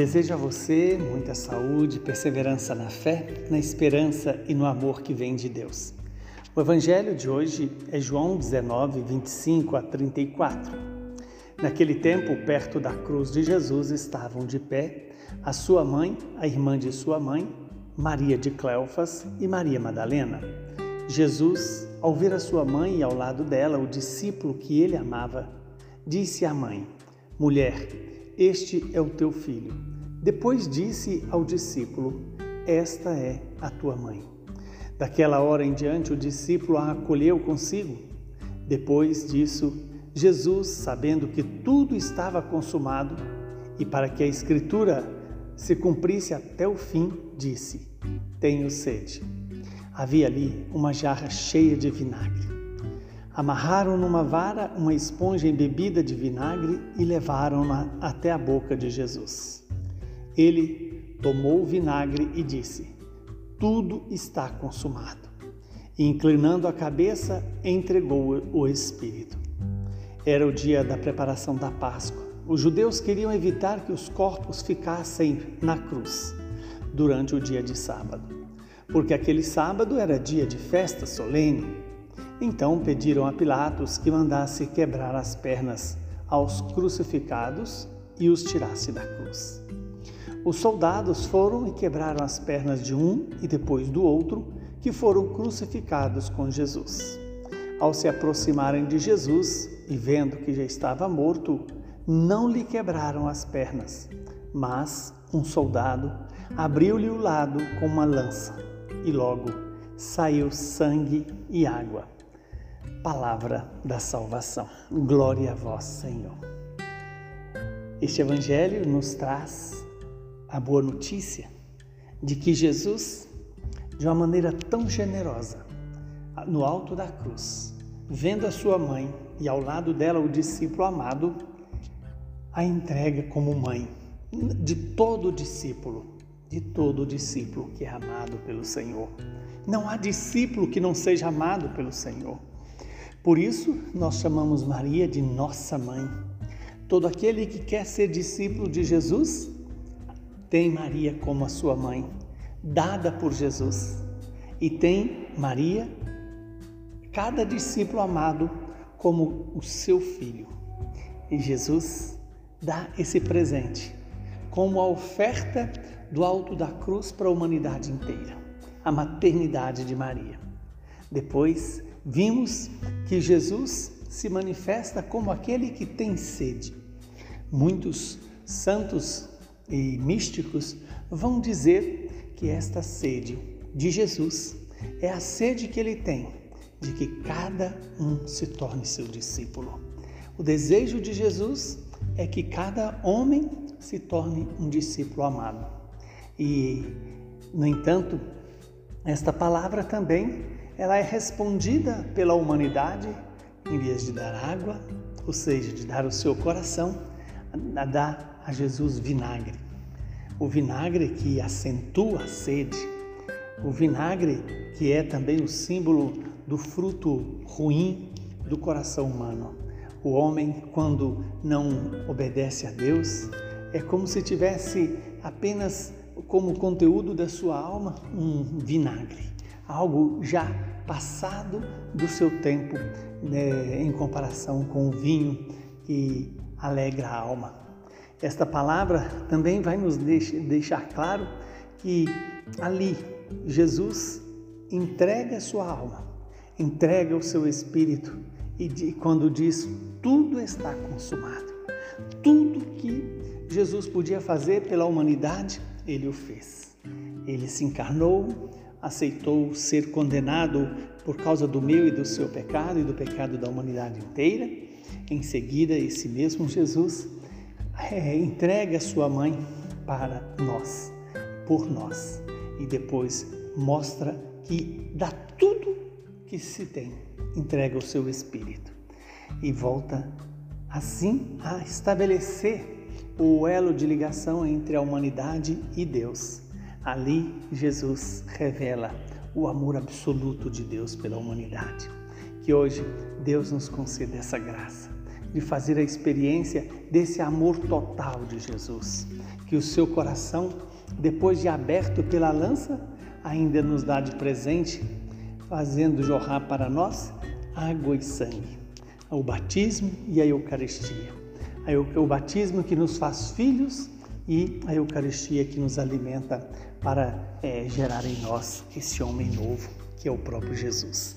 Desejo a você muita saúde, perseverança na fé, na esperança e no amor que vem de Deus. O evangelho de hoje é João 19, 25 a 34. Naquele tempo, perto da cruz de Jesus, estavam de pé a sua mãe, a irmã de sua mãe, Maria de Cleofas e Maria Madalena. Jesus, ao ver a sua mãe e ao lado dela o discípulo que ele amava, disse à mãe: Mulher, este é o teu filho. Depois disse ao discípulo: Esta é a tua mãe. Daquela hora em diante, o discípulo a acolheu consigo. Depois disso, Jesus, sabendo que tudo estava consumado e para que a Escritura se cumprisse até o fim, disse: Tenho sede. Havia ali uma jarra cheia de vinagre. Amarraram numa vara uma esponja embebida de vinagre e levaram-na até a boca de Jesus. Ele tomou o vinagre e disse: Tudo está consumado. E, inclinando a cabeça, entregou o Espírito. Era o dia da preparação da Páscoa. Os judeus queriam evitar que os corpos ficassem na cruz durante o dia de sábado, porque aquele sábado era dia de festa solene então pediram a Pilatos que mandasse quebrar as pernas aos crucificados e os tirasse da cruz. Os soldados foram e quebraram as pernas de um e depois do outro, que foram crucificados com Jesus. Ao se aproximarem de Jesus e vendo que já estava morto, não lhe quebraram as pernas, mas um soldado abriu-lhe o lado com uma lança e logo saiu sangue e água palavra da salvação. Glória a vós, Senhor. Este Evangelho nos traz a boa notícia de que Jesus, de uma maneira tão generosa, no alto da cruz, vendo a sua mãe e ao lado dela o discípulo amado, a entrega como mãe de todo discípulo, de todo discípulo que é amado pelo Senhor. Não há discípulo que não seja amado pelo Senhor. Por isso, nós chamamos Maria de nossa mãe. Todo aquele que quer ser discípulo de Jesus tem Maria como a sua mãe, dada por Jesus. E tem Maria, cada discípulo amado, como o seu filho. E Jesus dá esse presente como a oferta do alto da cruz para a humanidade inteira, a maternidade de Maria. Depois, vimos que Jesus se manifesta como aquele que tem sede. Muitos santos e místicos vão dizer que esta sede de Jesus é a sede que ele tem de que cada um se torne seu discípulo. O desejo de Jesus é que cada homem se torne um discípulo amado. E, no entanto, esta palavra também ela é respondida pela humanidade em vez de dar água, ou seja, de dar o seu coração, a dar a Jesus vinagre. O vinagre que acentua a sede, o vinagre que é também o símbolo do fruto ruim do coração humano. O homem, quando não obedece a Deus, é como se tivesse apenas como conteúdo da sua alma um vinagre, algo já passado do seu tempo né, em comparação com o vinho que alegra a alma. Esta palavra também vai nos deixar claro que ali Jesus entrega sua alma, entrega o seu espírito e quando diz tudo está consumado, tudo que Jesus podia fazer pela humanidade, ele o fez. Ele se encarnou, aceitou ser condenado por causa do meu e do seu pecado e do pecado da humanidade inteira. Em seguida, esse mesmo Jesus é, entrega sua mãe para nós, por nós, e depois mostra que dá tudo que se tem, entrega o seu espírito e volta assim a estabelecer o elo de ligação entre a humanidade e Deus Ali, Jesus revela o amor absoluto de Deus pela humanidade. Que hoje Deus nos conceda essa graça de fazer a experiência desse amor total de Jesus. Que o seu coração, depois de aberto pela lança, ainda nos dá de presente, fazendo jorrar para nós água e sangue, o batismo e a Eucaristia. O batismo que nos faz filhos e a Eucaristia que nos alimenta para é, gerar em nós esse homem novo, que é o próprio Jesus.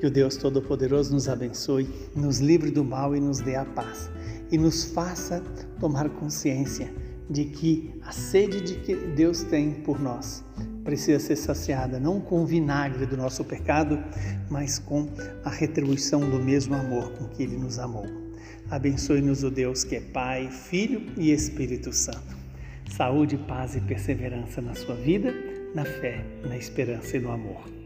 Que o Deus Todo-Poderoso nos abençoe, nos livre do mal e nos dê a paz e nos faça tomar consciência de que a sede de que Deus tem por nós precisa ser saciada não com o vinagre do nosso pecado, mas com a retribuição do mesmo amor com que Ele nos amou. Abençoe-nos o Deus que é Pai, Filho e Espírito Santo. Saúde, paz e perseverança na sua vida, na fé, na esperança e no amor.